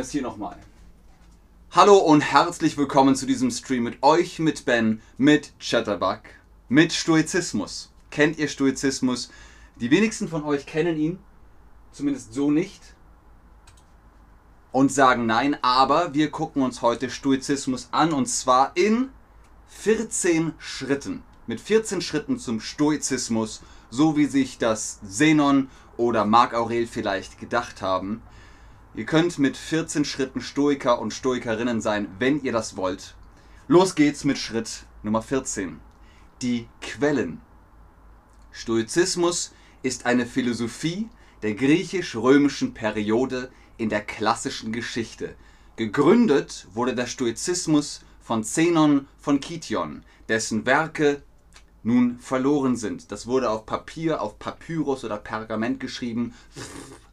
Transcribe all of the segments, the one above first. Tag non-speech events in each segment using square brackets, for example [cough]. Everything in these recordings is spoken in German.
wir nochmal. Hallo und herzlich willkommen zu diesem Stream mit euch, mit Ben, mit Chatterbug, mit Stoizismus. Kennt ihr Stoizismus? Die wenigsten von euch kennen ihn, zumindest so nicht, und sagen nein, aber wir gucken uns heute Stoizismus an und zwar in 14 Schritten. Mit 14 Schritten zum Stoizismus, so wie sich das Zenon oder Marc Aurel vielleicht gedacht haben. Ihr könnt mit 14 Schritten Stoiker und Stoikerinnen sein, wenn ihr das wollt. Los geht's mit Schritt Nummer 14. Die Quellen. Stoizismus ist eine Philosophie der griechisch-römischen Periode in der klassischen Geschichte. Gegründet wurde der Stoizismus von Zenon von Kition, dessen Werke nun verloren sind. Das wurde auf Papier, auf Papyrus oder Pergament geschrieben,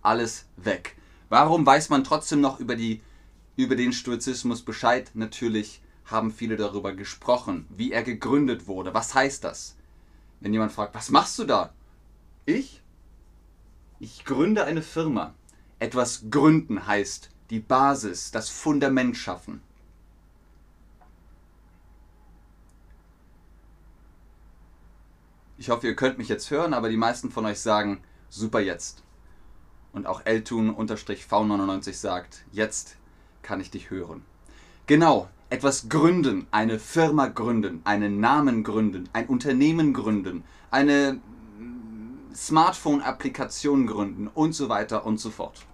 alles weg. Warum weiß man trotzdem noch über, die, über den Stoizismus Bescheid? Natürlich haben viele darüber gesprochen, wie er gegründet wurde. Was heißt das? Wenn jemand fragt, was machst du da? Ich? Ich gründe eine Firma. Etwas gründen heißt die Basis, das Fundament schaffen. Ich hoffe, ihr könnt mich jetzt hören, aber die meisten von euch sagen, super jetzt und auch Eltun-V99 sagt, jetzt kann ich dich hören. Genau, etwas gründen, eine Firma gründen, einen Namen gründen, ein Unternehmen gründen, eine Smartphone-Applikation gründen und so weiter und so fort.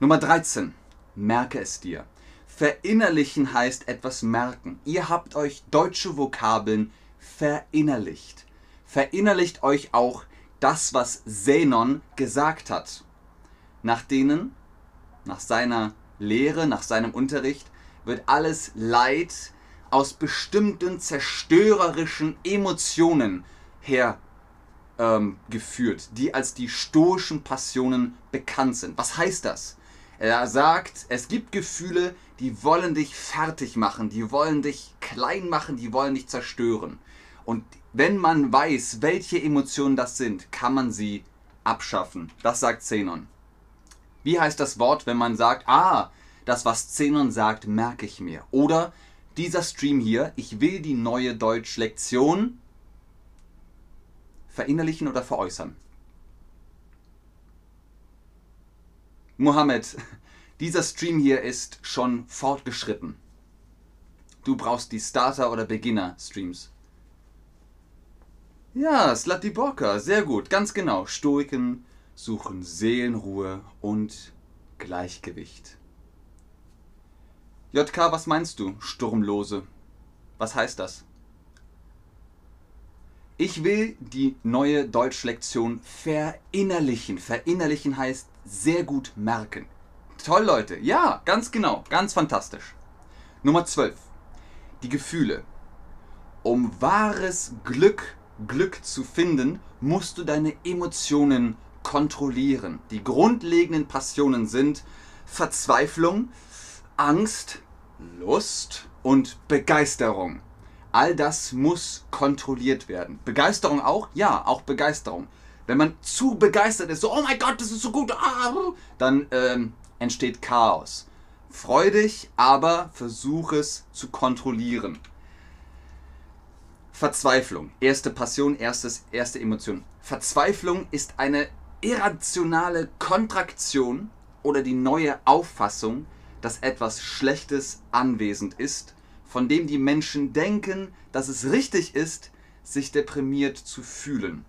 Nummer 13. Merke es dir. Verinnerlichen heißt etwas merken. Ihr habt euch deutsche Vokabeln verinnerlicht. Verinnerlicht euch auch das, was Zenon gesagt hat nach denen, nach seiner Lehre, nach seinem Unterricht, wird alles Leid aus bestimmten zerstörerischen Emotionen hergeführt, ähm, die als die stoischen Passionen bekannt sind. Was heißt das? Er sagt, es gibt Gefühle, die wollen dich fertig machen, die wollen dich klein machen, die wollen dich zerstören. Und wenn man weiß, welche Emotionen das sind, kann man sie abschaffen. Das sagt Zenon. Wie heißt das Wort, wenn man sagt, ah, das, was Zenon sagt, merke ich mir. Oder dieser Stream hier, ich will die neue Deutsch-Lektion verinnerlichen oder veräußern. Mohammed, [laughs] dieser Stream hier ist schon fortgeschritten. Du brauchst die Starter- oder Beginner-Streams. Ja, Slatiborka, sehr gut, ganz genau. Stoiken, suchen Seelenruhe und Gleichgewicht. JK, was meinst du, Sturmlose? Was heißt das? Ich will die neue Deutschlektion verinnerlichen. Verinnerlichen heißt sehr gut merken. Toll, Leute. Ja, ganz genau. Ganz fantastisch. Nummer 12. Die Gefühle. Um wahres Glück, Glück zu finden, musst du deine Emotionen kontrollieren. Die grundlegenden Passionen sind Verzweiflung, Angst, Lust und Begeisterung. All das muss kontrolliert werden. Begeisterung auch? Ja, auch Begeisterung. Wenn man zu begeistert ist, so, oh mein Gott, das ist so gut, ah, dann ähm, entsteht Chaos. Freudig, aber versuch es zu kontrollieren. Verzweiflung, erste Passion, erstes, erste Emotion. Verzweiflung ist eine irrationale Kontraktion oder die neue Auffassung, dass etwas Schlechtes anwesend ist, von dem die Menschen denken, dass es richtig ist, sich deprimiert zu fühlen.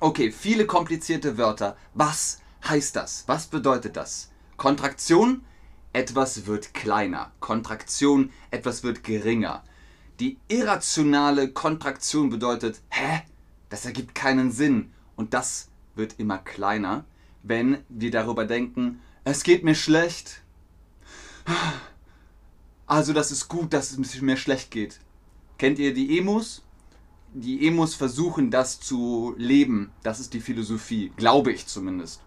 Okay, viele komplizierte Wörter. Was heißt das? Was bedeutet das? Kontraktion, etwas wird kleiner. Kontraktion, etwas wird geringer. Die irrationale Kontraktion bedeutet, hä? Das ergibt keinen Sinn. Und das wird immer kleiner, wenn wir darüber denken, es geht mir schlecht. Also das ist gut, dass es mir schlecht geht. Kennt ihr die Emus? Die Emus versuchen das zu leben. Das ist die Philosophie, glaube ich zumindest.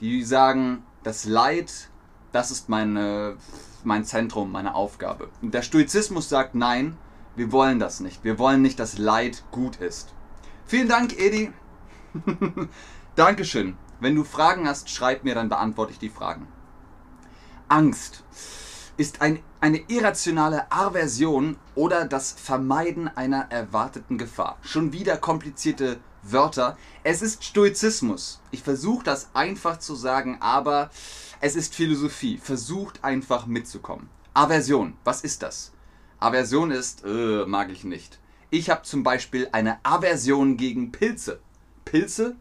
Die sagen, das Leid, das ist meine, mein Zentrum, meine Aufgabe. Und der Stoizismus sagt, nein, wir wollen das nicht. Wir wollen nicht, dass Leid gut ist. Vielen Dank, Edi. [laughs] Dankeschön. Wenn du Fragen hast, schreib mir, dann beantworte ich die Fragen. Angst ist ein, eine irrationale Aversion oder das Vermeiden einer erwarteten Gefahr. Schon wieder komplizierte Wörter. Es ist Stoizismus. Ich versuche das einfach zu sagen, aber es ist Philosophie. Versucht einfach mitzukommen. Aversion, was ist das? Aversion ist, äh, mag ich nicht. Ich habe zum Beispiel eine Aversion gegen Pilze. Pilze?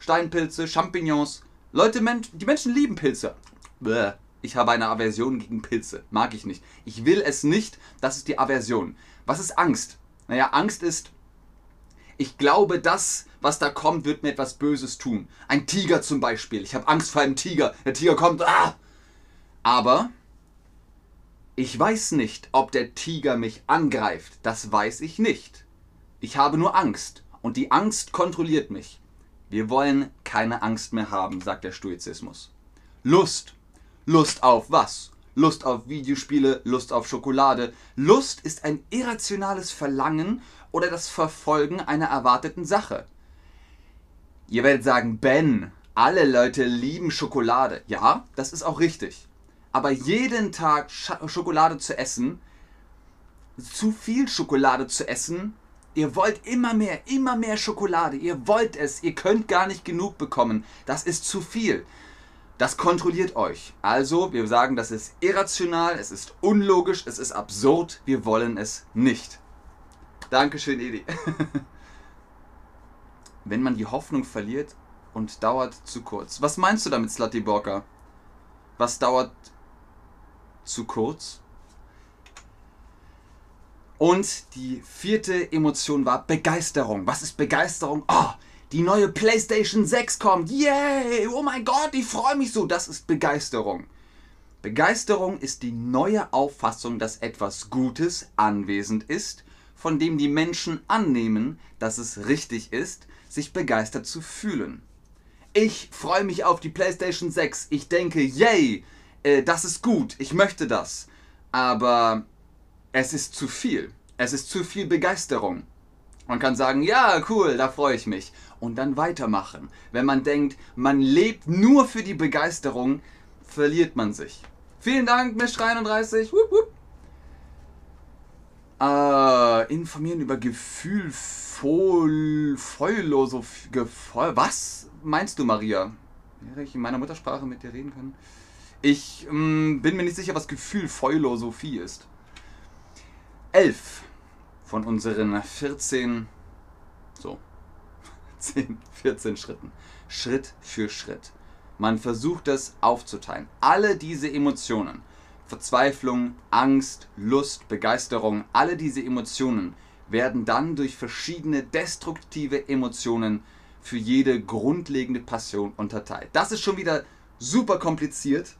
Steinpilze, Champignons. Leute, die Menschen lieben Pilze. Bäh. Ich habe eine Aversion gegen Pilze. Mag ich nicht. Ich will es nicht. Das ist die Aversion. Was ist Angst? Naja, Angst ist, ich glaube, das, was da kommt, wird mir etwas Böses tun. Ein Tiger zum Beispiel. Ich habe Angst vor einem Tiger. Der Tiger kommt. Ah! Aber ich weiß nicht, ob der Tiger mich angreift. Das weiß ich nicht. Ich habe nur Angst. Und die Angst kontrolliert mich. Wir wollen keine Angst mehr haben, sagt der Stoizismus. Lust. Lust auf was? Lust auf Videospiele, Lust auf Schokolade. Lust ist ein irrationales Verlangen oder das Verfolgen einer erwarteten Sache. Ihr werdet sagen, Ben, alle Leute lieben Schokolade. Ja, das ist auch richtig. Aber jeden Tag Schokolade zu essen, zu viel Schokolade zu essen, ihr wollt immer mehr, immer mehr Schokolade, ihr wollt es, ihr könnt gar nicht genug bekommen, das ist zu viel. Das kontrolliert euch. Also, wir sagen, das ist irrational, es ist unlogisch, es ist absurd, wir wollen es nicht. Dankeschön, Edi. [laughs] Wenn man die Hoffnung verliert und dauert zu kurz. Was meinst du damit, Slutty Borka? Was dauert zu kurz? Und die vierte Emotion war Begeisterung. Was ist Begeisterung? Oh, die neue PlayStation 6 kommt. Yay! Oh mein Gott, ich freue mich so. Das ist Begeisterung. Begeisterung ist die neue Auffassung, dass etwas Gutes anwesend ist, von dem die Menschen annehmen, dass es richtig ist, sich begeistert zu fühlen. Ich freue mich auf die PlayStation 6. Ich denke, yay, äh, das ist gut, ich möchte das. Aber es ist zu viel. Es ist zu viel Begeisterung. Man kann sagen, ja, cool, da freue ich mich. Und dann weitermachen. Wenn man denkt, man lebt nur für die Begeisterung, verliert man sich. Vielen Dank, Mesh31. Wupp, wupp. Äh, informieren über Gefühl, Gefühl, Was meinst du, Maria? Wäre ich in meiner Muttersprache mit dir reden können? Ich ähm, bin mir nicht sicher, was Gefühl Philosophie ist. Elf von unseren 14, so, [laughs] 10, 14 Schritten. Schritt für Schritt. Man versucht es aufzuteilen. Alle diese Emotionen, Verzweiflung, Angst, Lust, Begeisterung, alle diese Emotionen werden dann durch verschiedene destruktive Emotionen für jede grundlegende Passion unterteilt. Das ist schon wieder super kompliziert,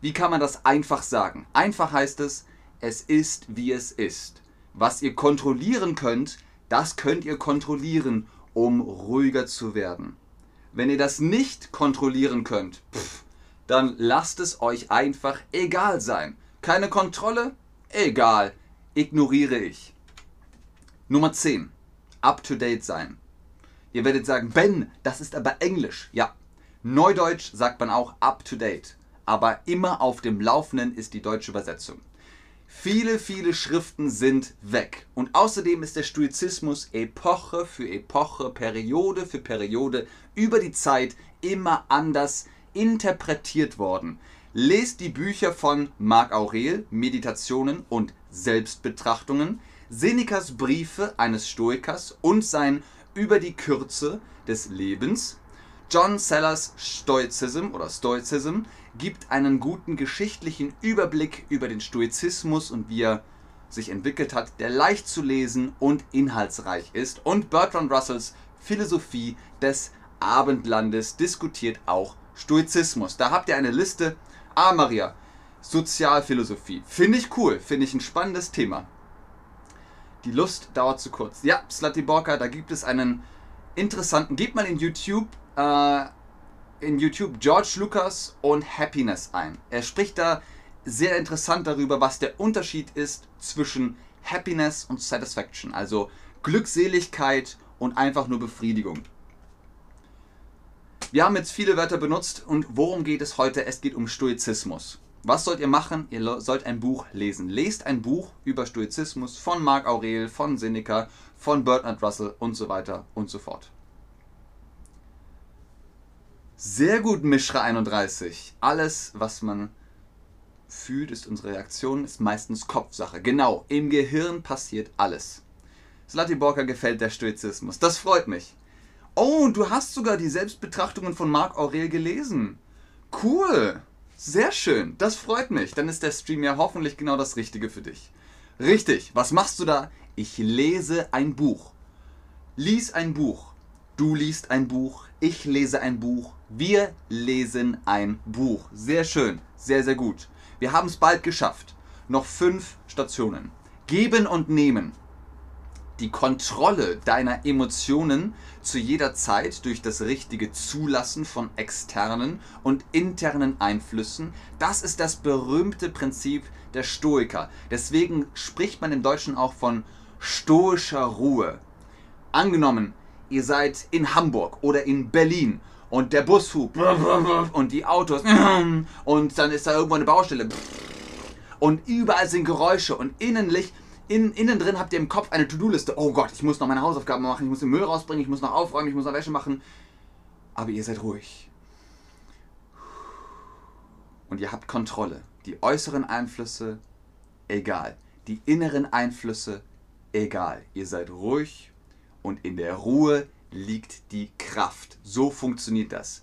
wie kann man das einfach sagen? Einfach heißt es, es ist wie es ist. Was ihr kontrollieren könnt, das könnt ihr kontrollieren, um ruhiger zu werden. Wenn ihr das nicht kontrollieren könnt, pff, dann lasst es euch einfach egal sein. Keine Kontrolle? Egal. Ignoriere ich. Nummer 10. Up to date sein. Ihr werdet sagen, Ben, das ist aber Englisch. Ja. Neudeutsch sagt man auch up to date aber immer auf dem Laufenden ist die deutsche Übersetzung. Viele, viele Schriften sind weg. Und außerdem ist der Stoizismus Epoche für Epoche, Periode für Periode über die Zeit immer anders interpretiert worden. Lest die Bücher von Marc Aurel, Meditationen und Selbstbetrachtungen, Senecas Briefe eines Stoikers und sein Über die Kürze des Lebens, John Sellers Stoizism oder Stoizism, gibt einen guten geschichtlichen Überblick über den Stoizismus und wie er sich entwickelt hat, der leicht zu lesen und inhaltsreich ist. Und Bertrand Russells Philosophie des Abendlandes diskutiert auch Stoizismus. Da habt ihr eine Liste. Ah, Maria, Sozialphilosophie. Finde ich cool, finde ich ein spannendes Thema. Die Lust dauert zu kurz. Ja, Slutty Borka, da gibt es einen interessanten. Gebt mal in YouTube äh, in YouTube George Lucas und Happiness ein. Er spricht da sehr interessant darüber, was der Unterschied ist zwischen Happiness und Satisfaction, also Glückseligkeit und einfach nur Befriedigung. Wir haben jetzt viele Wörter benutzt und worum geht es heute? Es geht um Stoizismus. Was sollt ihr machen? Ihr sollt ein Buch lesen. Lest ein Buch über Stoizismus von Marc Aurel, von Seneca, von Bertrand Russell und so weiter und so fort. Sehr gut, Mischra 31. Alles, was man fühlt, ist unsere Reaktion, ist meistens Kopfsache. Genau, im Gehirn passiert alles. Slatiborka gefällt der Stoizismus. Das freut mich. Oh, du hast sogar die Selbstbetrachtungen von Marc Aurel gelesen. Cool. Sehr schön. Das freut mich. Dann ist der Stream ja hoffentlich genau das Richtige für dich. Richtig. Was machst du da? Ich lese ein Buch. Lies ein Buch. Du liest ein Buch. Ich lese ein Buch. Wir lesen ein Buch. Sehr schön. Sehr, sehr gut. Wir haben es bald geschafft. Noch fünf Stationen. Geben und nehmen die Kontrolle deiner Emotionen zu jeder Zeit durch das richtige Zulassen von externen und internen Einflüssen, das ist das berühmte Prinzip der Stoiker. Deswegen spricht man im Deutschen auch von stoischer Ruhe. Angenommen, ihr seid in Hamburg oder in Berlin und der Bus hupt und die Autos und dann ist da irgendwo eine Baustelle und überall sind Geräusche und innenlich in, innen drin habt ihr im Kopf eine To-Do-Liste. Oh Gott, ich muss noch meine Hausaufgaben machen, ich muss den Müll rausbringen, ich muss noch aufräumen, ich muss noch Wäsche machen. Aber ihr seid ruhig. Und ihr habt Kontrolle. Die äußeren Einflüsse, egal. Die inneren Einflüsse, egal. Ihr seid ruhig und in der Ruhe liegt die Kraft. So funktioniert das.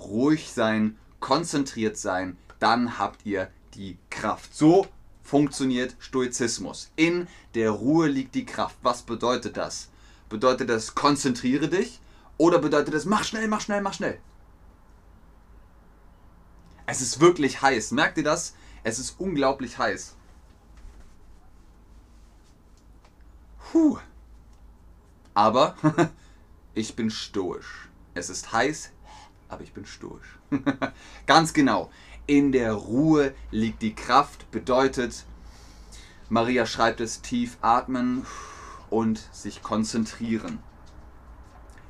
Ruhig sein, konzentriert sein, dann habt ihr die Kraft. So funktioniert Stoizismus. In der Ruhe liegt die Kraft. Was bedeutet das? Bedeutet das, konzentriere dich? Oder bedeutet das, mach schnell, mach schnell, mach schnell? Es ist wirklich heiß. Merkt ihr das? Es ist unglaublich heiß. Puh. Aber [laughs] ich bin stoisch. Es ist heiß, aber ich bin stoisch. [laughs] Ganz genau in der Ruhe liegt die Kraft, bedeutet, Maria schreibt es, tief atmen und sich konzentrieren.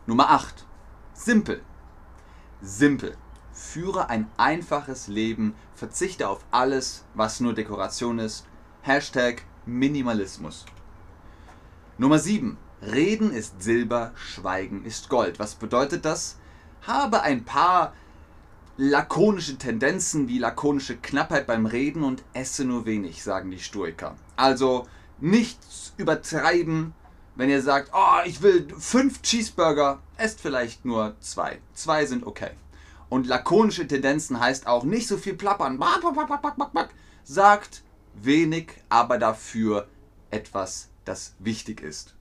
Nummer 8. Simpel. Simpel. Führe ein einfaches Leben, verzichte auf alles, was nur Dekoration ist. Hashtag Minimalismus. Nummer 7. Reden ist Silber, Schweigen ist Gold. Was bedeutet das? Habe ein paar lakonische Tendenzen wie lakonische Knappheit beim Reden und esse nur wenig, sagen die Stoiker. Also nichts übertreiben, wenn ihr sagt, oh, ich will fünf Cheeseburger, esst vielleicht nur zwei. Zwei sind okay. Und lakonische Tendenzen heißt auch nicht so viel plappern. Sagt wenig, aber dafür etwas, das wichtig ist.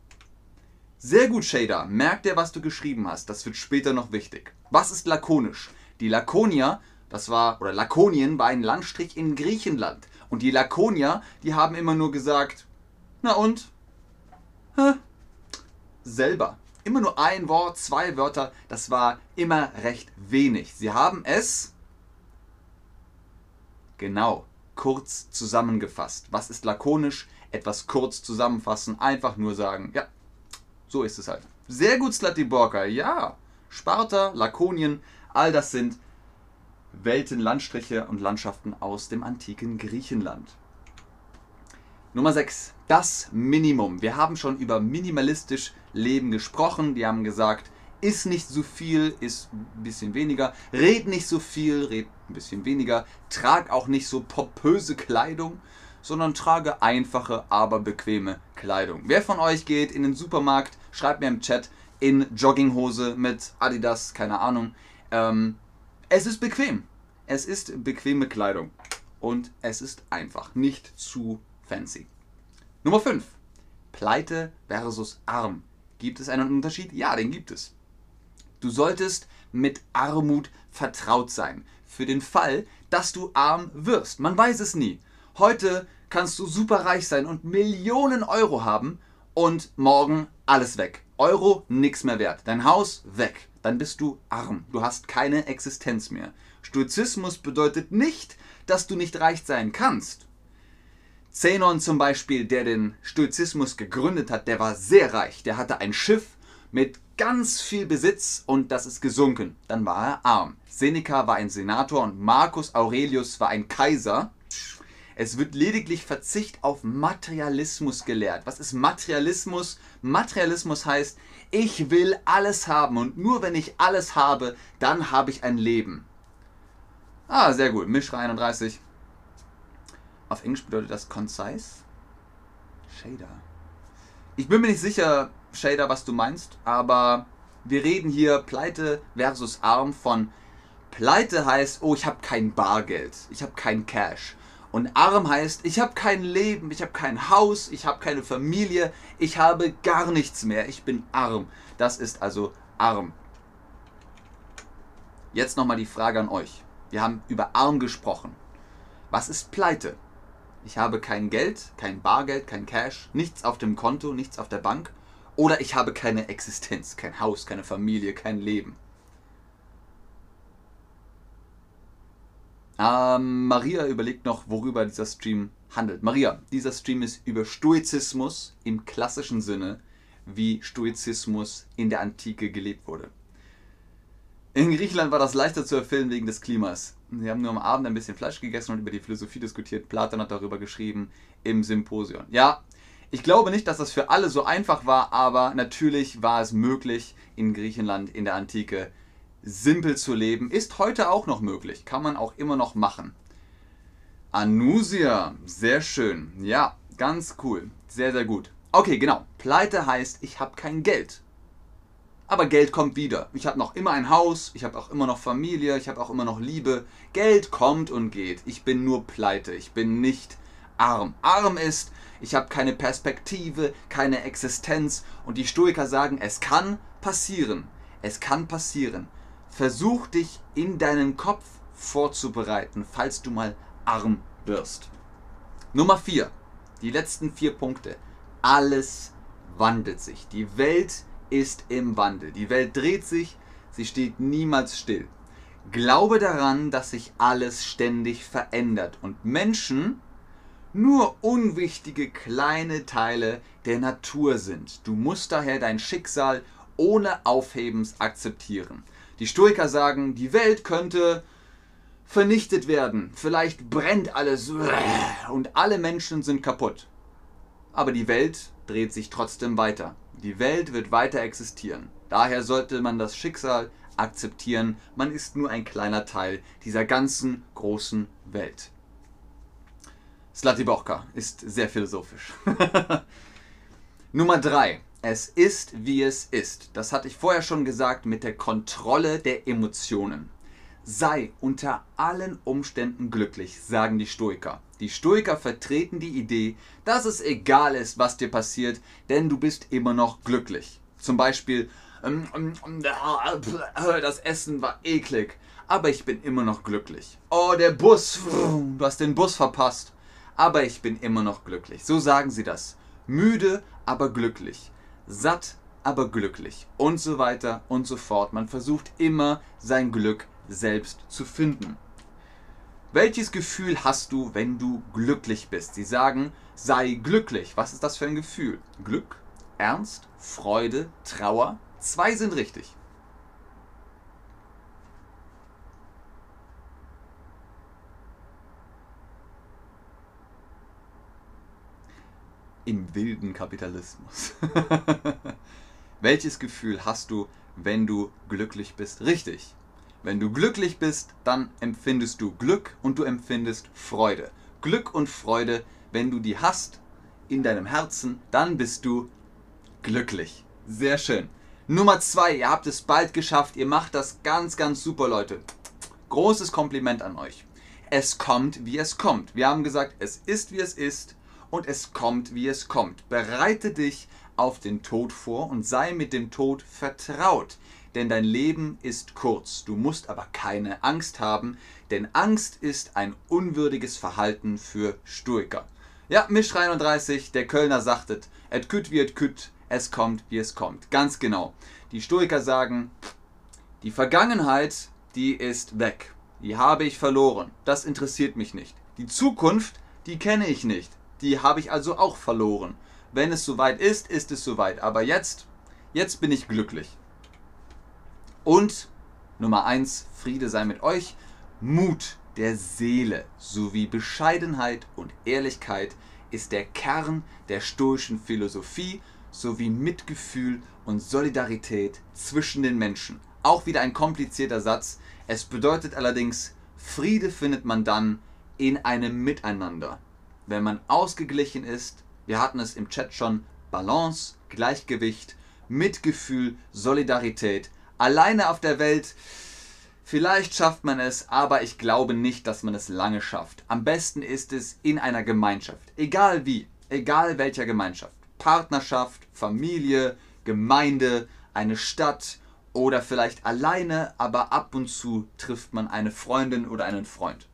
Sehr gut, Shader. Merk dir, was du geschrieben hast. Das wird später noch wichtig. Was ist lakonisch? Die Lakonier, das war, oder Lakonien war ein Landstrich in Griechenland. Und die Lakonier, die haben immer nur gesagt, na und? Hä? Selber. Immer nur ein Wort, zwei Wörter, das war immer recht wenig. Sie haben es genau kurz zusammengefasst. Was ist lakonisch? Etwas kurz zusammenfassen, einfach nur sagen, ja, so ist es halt. Sehr gut, Slatiborka, ja. Sparta, Lakonien, All das sind Welten, Landstriche und Landschaften aus dem antiken Griechenland. Nummer 6. Das Minimum. Wir haben schon über minimalistisch Leben gesprochen. Die haben gesagt, isst nicht so viel, isst ein bisschen weniger. Red nicht so viel, red ein bisschen weniger. Trag auch nicht so pompöse Kleidung, sondern trage einfache, aber bequeme Kleidung. Wer von euch geht in den Supermarkt, schreibt mir im Chat in Jogginghose mit Adidas, keine Ahnung. Ähm, es ist bequem. Es ist bequeme Kleidung. Und es ist einfach. Nicht zu fancy. Nummer 5. Pleite versus arm. Gibt es einen Unterschied? Ja, den gibt es. Du solltest mit Armut vertraut sein. Für den Fall, dass du arm wirst. Man weiß es nie. Heute kannst du super reich sein und Millionen Euro haben und morgen alles weg. Euro nichts mehr wert. Dein Haus weg dann bist du arm. Du hast keine Existenz mehr. Stoizismus bedeutet nicht, dass du nicht reich sein kannst. Zenon zum Beispiel, der den Stoizismus gegründet hat, der war sehr reich. Der hatte ein Schiff mit ganz viel Besitz und das ist gesunken. Dann war er arm. Seneca war ein Senator und Marcus Aurelius war ein Kaiser. Es wird lediglich Verzicht auf Materialismus gelehrt. Was ist Materialismus? Materialismus heißt, ich will alles haben und nur wenn ich alles habe, dann habe ich ein Leben. Ah, sehr gut. Mischra 31. Auf Englisch bedeutet das concise. Shader. Ich bin mir nicht sicher, Shader, was du meinst, aber wir reden hier Pleite versus Arm von Pleite heißt, oh, ich habe kein Bargeld, ich habe kein Cash. Und arm heißt, ich habe kein Leben, ich habe kein Haus, ich habe keine Familie, ich habe gar nichts mehr, ich bin arm. Das ist also arm. Jetzt nochmal die Frage an euch. Wir haben über arm gesprochen. Was ist Pleite? Ich habe kein Geld, kein Bargeld, kein Cash, nichts auf dem Konto, nichts auf der Bank. Oder ich habe keine Existenz, kein Haus, keine Familie, kein Leben. Ähm, Maria überlegt noch, worüber dieser Stream handelt. Maria, dieser Stream ist über Stoizismus im klassischen Sinne, wie Stoizismus in der Antike gelebt wurde. In Griechenland war das leichter zu erfüllen wegen des Klimas. Sie haben nur am Abend ein bisschen Fleisch gegessen und über die Philosophie diskutiert. Platon hat darüber geschrieben im Symposion. Ja, ich glaube nicht, dass das für alle so einfach war, aber natürlich war es möglich, in Griechenland in der Antike simpel zu leben. Ist heute auch noch möglich, kann man auch immer noch machen. Anusia, sehr schön. Ja, ganz cool. Sehr, sehr gut. Okay, genau. Pleite heißt, ich habe kein Geld. Aber Geld kommt wieder. Ich habe noch immer ein Haus, ich habe auch immer noch Familie, ich habe auch immer noch Liebe. Geld kommt und geht. Ich bin nur pleite. Ich bin nicht arm. Arm ist, ich habe keine Perspektive, keine Existenz. Und die Stoiker sagen, es kann passieren. Es kann passieren. Versuch dich in deinem Kopf vorzubereiten, falls du mal arm wirst. Nummer 4. Die letzten vier Punkte. Alles wandelt sich. Die Welt ist im Wandel. Die Welt dreht sich, sie steht niemals still. Glaube daran, dass sich alles ständig verändert und Menschen nur unwichtige kleine Teile der Natur sind. Du musst daher dein Schicksal ohne Aufhebens akzeptieren. Die Stoiker sagen, die Welt könnte vernichtet werden. Vielleicht brennt alles und alle Menschen sind kaputt. Aber die Welt dreht sich trotzdem weiter. Die Welt wird weiter existieren. Daher sollte man das Schicksal akzeptieren. Man ist nur ein kleiner Teil dieser ganzen großen Welt. Slatibochka ist sehr philosophisch. [laughs] Nummer 3. Es ist, wie es ist. Das hatte ich vorher schon gesagt mit der Kontrolle der Emotionen. Sei unter allen Umständen glücklich, sagen die Stoiker. Die Stoiker vertreten die Idee, dass es egal ist, was dir passiert, denn du bist immer noch glücklich. Zum Beispiel, ähm, ähm, äh, das Essen war eklig, aber ich bin immer noch glücklich. Oh, der Bus, du hast den Bus verpasst aber ich bin immer noch glücklich. So sagen sie das. Müde, aber glücklich. Satt, aber glücklich. Und so weiter und so fort. Man versucht immer sein Glück selbst zu finden. Welches Gefühl hast du, wenn du glücklich bist? Sie sagen, sei glücklich. Was ist das für ein Gefühl? Glück, Ernst, Freude, Trauer? Zwei sind richtig. Im wilden Kapitalismus. [laughs] Welches Gefühl hast du, wenn du glücklich bist? Richtig. Wenn du glücklich bist, dann empfindest du Glück und du empfindest Freude. Glück und Freude, wenn du die hast in deinem Herzen, dann bist du glücklich. Sehr schön. Nummer zwei, ihr habt es bald geschafft. Ihr macht das ganz, ganz super, Leute. Großes Kompliment an euch. Es kommt, wie es kommt. Wir haben gesagt, es ist, wie es ist und es kommt, wie es kommt. Bereite dich auf den Tod vor und sei mit dem Tod vertraut, denn dein Leben ist kurz. Du musst aber keine Angst haben, denn Angst ist ein unwürdiges Verhalten für Stoiker. Ja, Misch 31, der Kölner sagtet, et küt wie et küt, es kommt, wie es kommt. Ganz genau. Die Stoiker sagen, die Vergangenheit, die ist weg. Die habe ich verloren. Das interessiert mich nicht. Die Zukunft, die kenne ich nicht. Die habe ich also auch verloren. Wenn es soweit ist, ist es soweit. Aber jetzt, Jetzt bin ich glücklich. Und Nummer 1, Friede sei mit euch. Mut der Seele sowie Bescheidenheit und Ehrlichkeit ist der Kern der stoischen Philosophie sowie Mitgefühl und Solidarität zwischen den Menschen. Auch wieder ein komplizierter Satz. Es bedeutet allerdings, Friede findet man dann in einem Miteinander. Wenn man ausgeglichen ist, wir hatten es im Chat schon, Balance, Gleichgewicht, Mitgefühl, Solidarität. Alleine auf der Welt Vielleicht schafft man es, aber ich glaube nicht, dass man es lange schafft. Am besten ist es in einer Gemeinschaft. Egal wie, egal welcher Gemeinschaft. Partnerschaft, Familie, Gemeinde, eine Stadt oder vielleicht alleine, aber ab und zu trifft man eine Freundin oder einen Freund.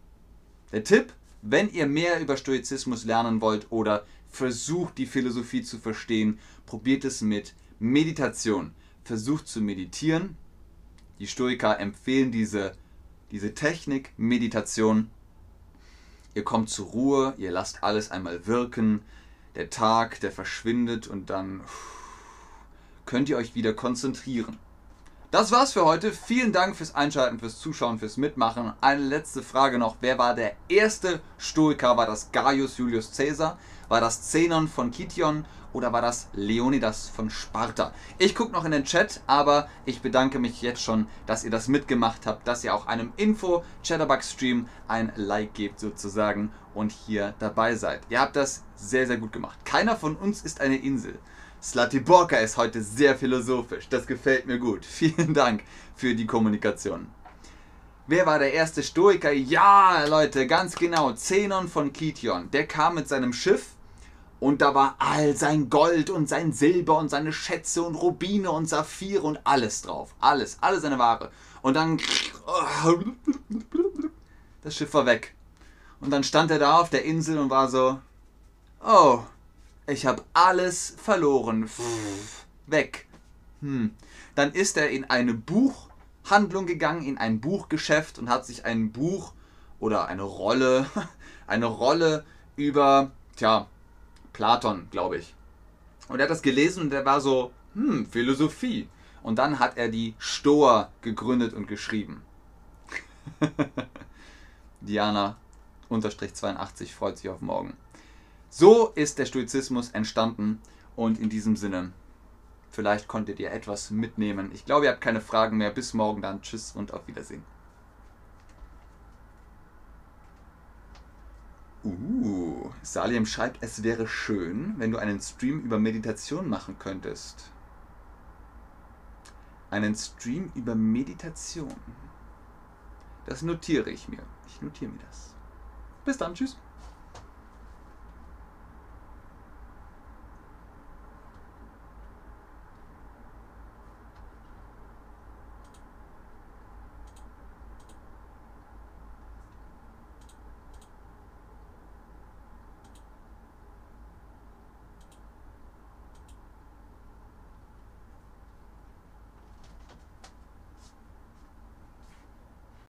Der Tipp, wenn ihr mehr über Stoizismus lernen wollt oder versucht die Philosophie zu verstehen, probiert es mit Meditation. Versucht zu meditieren, die Stoiker empfehlen diese, diese Technik, Meditation. Ihr kommt zur Ruhe, ihr lasst alles einmal wirken. Der Tag, der verschwindet und dann könnt ihr euch wieder konzentrieren. Das war's für heute. Vielen Dank fürs Einschalten, fürs Zuschauen, fürs Mitmachen. Eine letzte Frage noch. Wer war der erste Stoiker? War das Gaius Julius Caesar? War das Zenon von Kition oder war das Leonidas von Sparta? Ich gucke noch in den Chat, aber ich bedanke mich jetzt schon, dass ihr das mitgemacht habt, dass ihr auch einem Info-Chatterbug-Stream ein Like gebt sozusagen und hier dabei seid. Ihr habt das sehr, sehr gut gemacht. Keiner von uns ist eine Insel. Slatiborka ist heute sehr philosophisch. Das gefällt mir gut. [laughs] Vielen Dank für die Kommunikation. Wer war der erste Stoiker? Ja, Leute, ganz genau. Zenon von Kition. Der kam mit seinem Schiff und da war all sein Gold und sein Silber und seine Schätze und Rubine und Saphire und alles drauf. Alles, alle seine Ware. Und dann. [laughs] Das Schiff war weg. Und dann stand er da auf der Insel und war so: Oh, ich habe alles verloren. Weg. Hm. Dann ist er in eine Buchhandlung gegangen, in ein Buchgeschäft und hat sich ein Buch oder eine Rolle, [laughs] eine Rolle über, tja, Platon, glaube ich. Und er hat das gelesen und er war so, hm, Philosophie. Und dann hat er die Stoa gegründet und geschrieben. [laughs] Diana unterstrich 82 freut sich auf morgen. So ist der Stoizismus entstanden und in diesem Sinne, vielleicht konntet ihr etwas mitnehmen. Ich glaube, ihr habt keine Fragen mehr. Bis morgen dann. Tschüss und auf Wiedersehen. Uh, Salim schreibt, es wäre schön, wenn du einen Stream über Meditation machen könntest. Einen Stream über Meditation. Das notiere ich mir. Ich notiere mir das. Bis dann, tschüss.